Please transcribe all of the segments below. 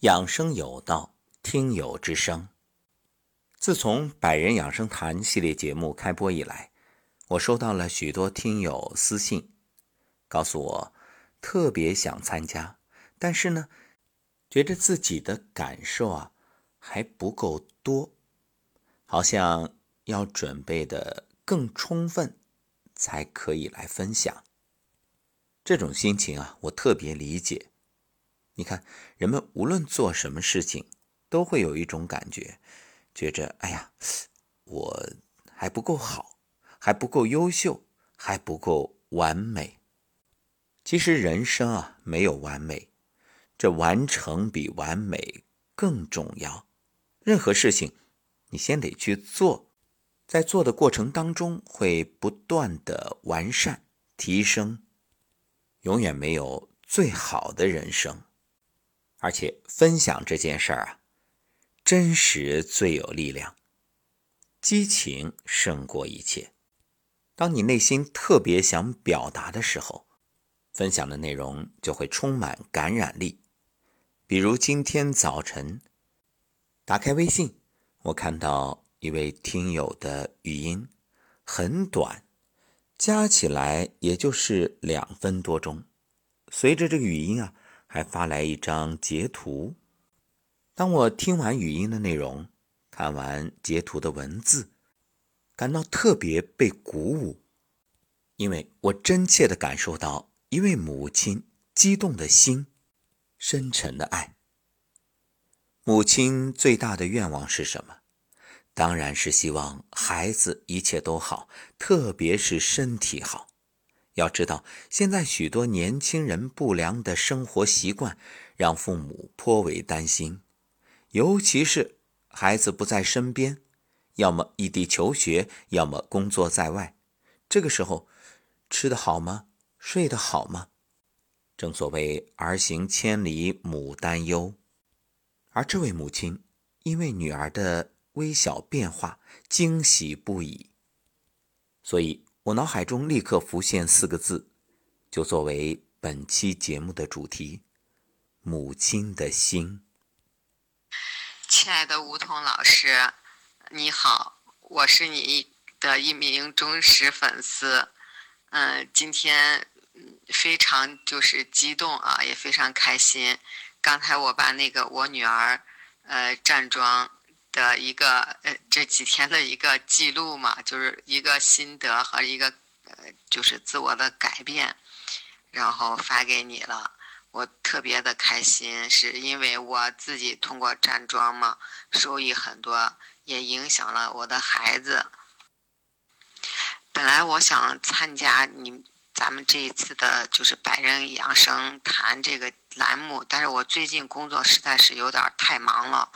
养生有道，听友之声。自从《百人养生谈》系列节目开播以来，我收到了许多听友私信，告诉我特别想参加，但是呢，觉得自己的感受啊还不够多，好像要准备的更充分才可以来分享。这种心情啊，我特别理解。你看，人们无论做什么事情，都会有一种感觉，觉着哎呀，我还不够好，还不够优秀，还不够完美。其实人生啊，没有完美，这完成比完美更重要。任何事情，你先得去做，在做的过程当中，会不断的完善提升，永远没有最好的人生。而且分享这件事儿啊，真实最有力量，激情胜过一切。当你内心特别想表达的时候，分享的内容就会充满感染力。比如今天早晨打开微信，我看到一位听友的语音，很短，加起来也就是两分多钟。随着这个语音啊。还发来一张截图。当我听完语音的内容，看完截图的文字，感到特别被鼓舞，因为我真切地感受到一位母亲激动的心、深沉的爱。母亲最大的愿望是什么？当然是希望孩子一切都好，特别是身体好。要知道，现在许多年轻人不良的生活习惯，让父母颇为担心。尤其是孩子不在身边，要么异地求学，要么工作在外，这个时候，吃得好吗？睡得好吗？正所谓儿行千里母担忧。而这位母亲，因为女儿的微小变化，惊喜不已，所以。我脑海中立刻浮现四个字，就作为本期节目的主题：母亲的心。亲爱的吴彤老师，你好，我是你的一名忠实粉丝。嗯，今天非常就是激动啊，也非常开心。刚才我把那个我女儿呃站桩。的一个呃这几天的一个记录嘛，就是一个心得和一个呃就是自我的改变，然后发给你了。我特别的开心，是因为我自己通过站桩嘛，收益很多，也影响了我的孩子。本来我想参加你咱们这一次的就是百人养生谈这个栏目，但是我最近工作实在是有点太忙了。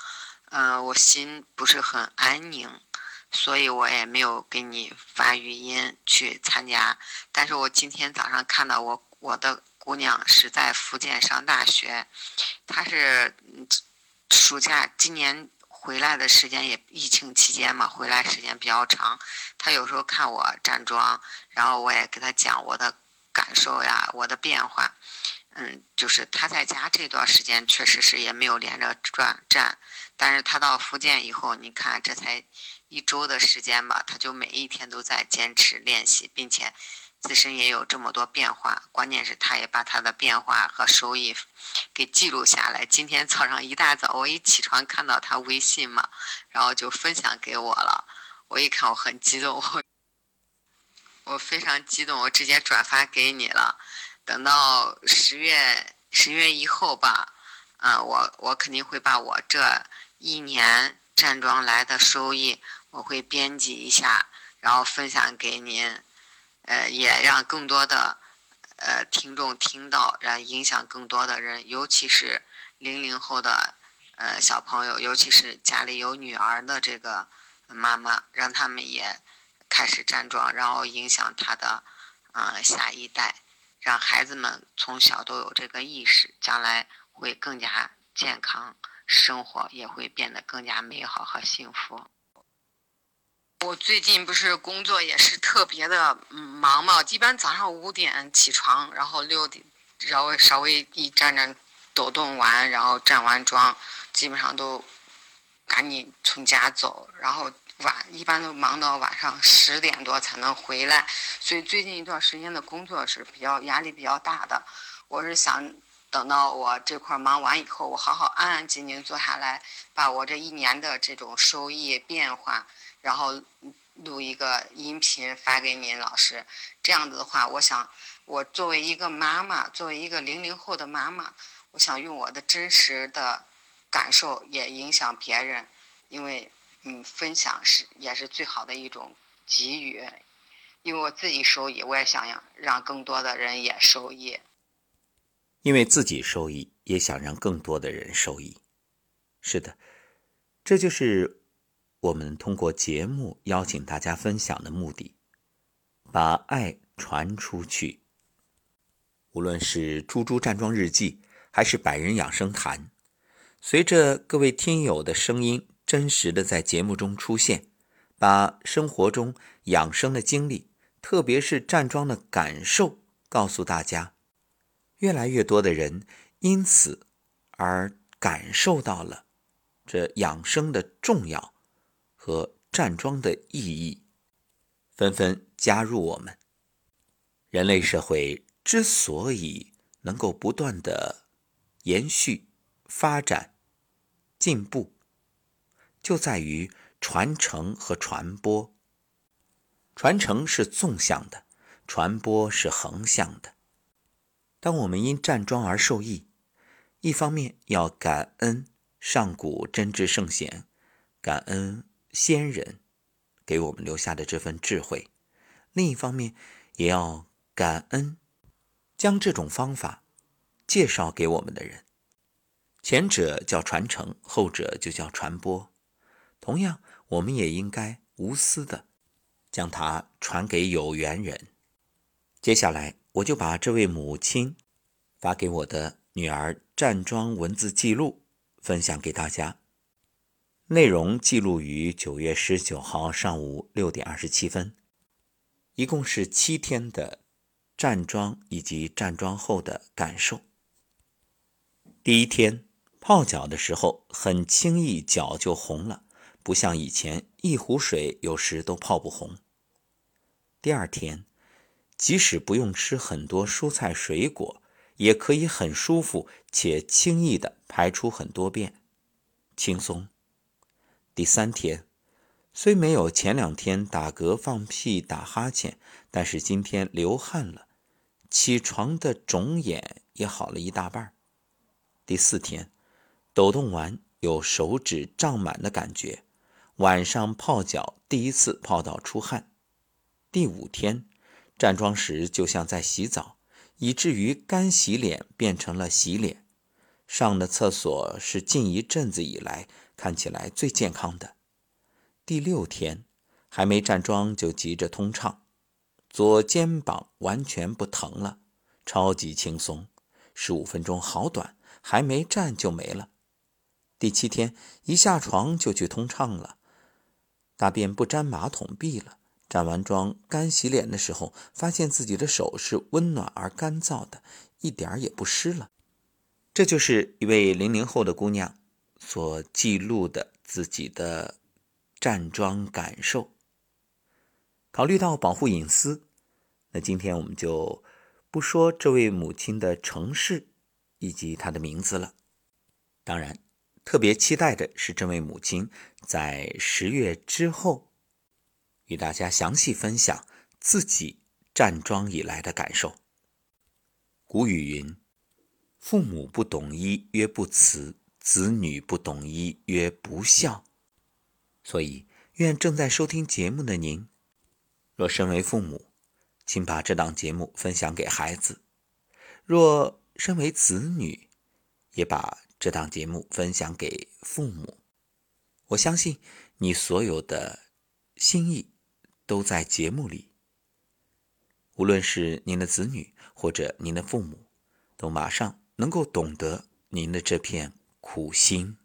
嗯，我心不是很安宁，所以我也没有给你发语音去参加。但是我今天早上看到我我的姑娘是在福建上大学，她是暑假今年回来的时间也疫情期间嘛，回来时间比较长。她有时候看我站桩，然后我也给她讲我的受呀，我的变化。嗯，就是他在家这段时间确实是也没有连着转站。但是他到福建以后，你看这才一周的时间吧，他就每一天都在坚持练习，并且自身也有这么多变化。关键是他也把他的变化和收益给记录下来。今天早上一大早，我一起床看到他微信嘛，然后就分享给我了。我一看，我很激动，我非常激动，我直接转发给你了。等到十月十月以后吧，嗯，我我肯定会把我这。一年站桩来的收益，我会编辑一下，然后分享给您，呃，也让更多的呃听众听到，然后影响更多的人，尤其是零零后的呃小朋友，尤其是家里有女儿的这个妈妈，让他们也开始站桩，然后影响他的啊下一代，让孩子们从小都有这个意识，将来会更加健康。生活也会变得更加美好和幸福。我最近不是工作也是特别的忙嘛，一般早上五点起床，然后六点稍微稍微一站站抖动完，然后站完桩，基本上都赶紧从家走，然后晚一般都忙到晚上十点多才能回来。所以最近一段时间的工作是比较压力比较大的。我是想等到我这块忙完以后，我好好安安静静坐下来，把我这一年的这种收益变化，然后录一个音频发给您老师。这样子的话，我想我作为一个妈妈，作为一个零零后的妈妈。我想用我的真实的感受也影响别人，因为嗯，分享是也是最好的一种给予。因为我自己受益，我也想让让更多的人也受益。因为自己受益，也想让更多的人受益。是的，这就是我们通过节目邀请大家分享的目的，把爱传出去。无论是《猪猪站桩日记》。还是百人养生谈，随着各位听友的声音真实的在节目中出现，把生活中养生的经历，特别是站桩的感受告诉大家，越来越多的人因此而感受到了这养生的重要和站桩的意义，纷纷加入我们。人类社会之所以能够不断的。延续、发展、进步，就在于传承和传播。传承是纵向的，传播是横向的。当我们因站桩而受益，一方面要感恩上古真知圣贤，感恩先人给我们留下的这份智慧；另一方面，也要感恩将这种方法。介绍给我们的人，前者叫传承，后者就叫传播。同样，我们也应该无私的将它传给有缘人。接下来，我就把这位母亲发给我的女儿站桩文字记录分享给大家。内容记录于九月十九号上午六点二十七分，一共是七天的站桩以及站桩后的感受。第一天泡脚的时候，很轻易脚就红了，不像以前一壶水有时都泡不红。第二天，即使不用吃很多蔬菜水果，也可以很舒服且轻易的排出很多便，轻松。第三天，虽没有前两天打嗝、放屁、打哈欠，但是今天流汗了，起床的肿眼也好了一大半。第四天，抖动完有手指胀满的感觉，晚上泡脚第一次泡到出汗。第五天，站桩时就像在洗澡，以至于干洗脸变成了洗脸。上的厕所是近一阵子以来看起来最健康的。第六天，还没站桩就急着通畅，左肩膀完全不疼了，超级轻松，十五分钟好短。还没站就没了。第七天一下床就去通畅了，大便不沾马桶壁了。站完妆干洗脸的时候，发现自己的手是温暖而干燥的，一点儿也不湿了。这就是一位零零后的姑娘所记录的自己的站桩感受。考虑到保护隐私，那今天我们就不说这位母亲的城市。以及她的名字了。当然，特别期待的是这位母亲在十月之后与大家详细分享自己站桩以来的感受。古语云：“父母不懂医曰不慈，子女不懂医曰不孝。”所以，愿正在收听节目的您，若身为父母，请把这档节目分享给孩子；若身为子女，也把这档节目分享给父母。我相信你所有的心意都在节目里。无论是您的子女或者您的父母，都马上能够懂得您的这片苦心。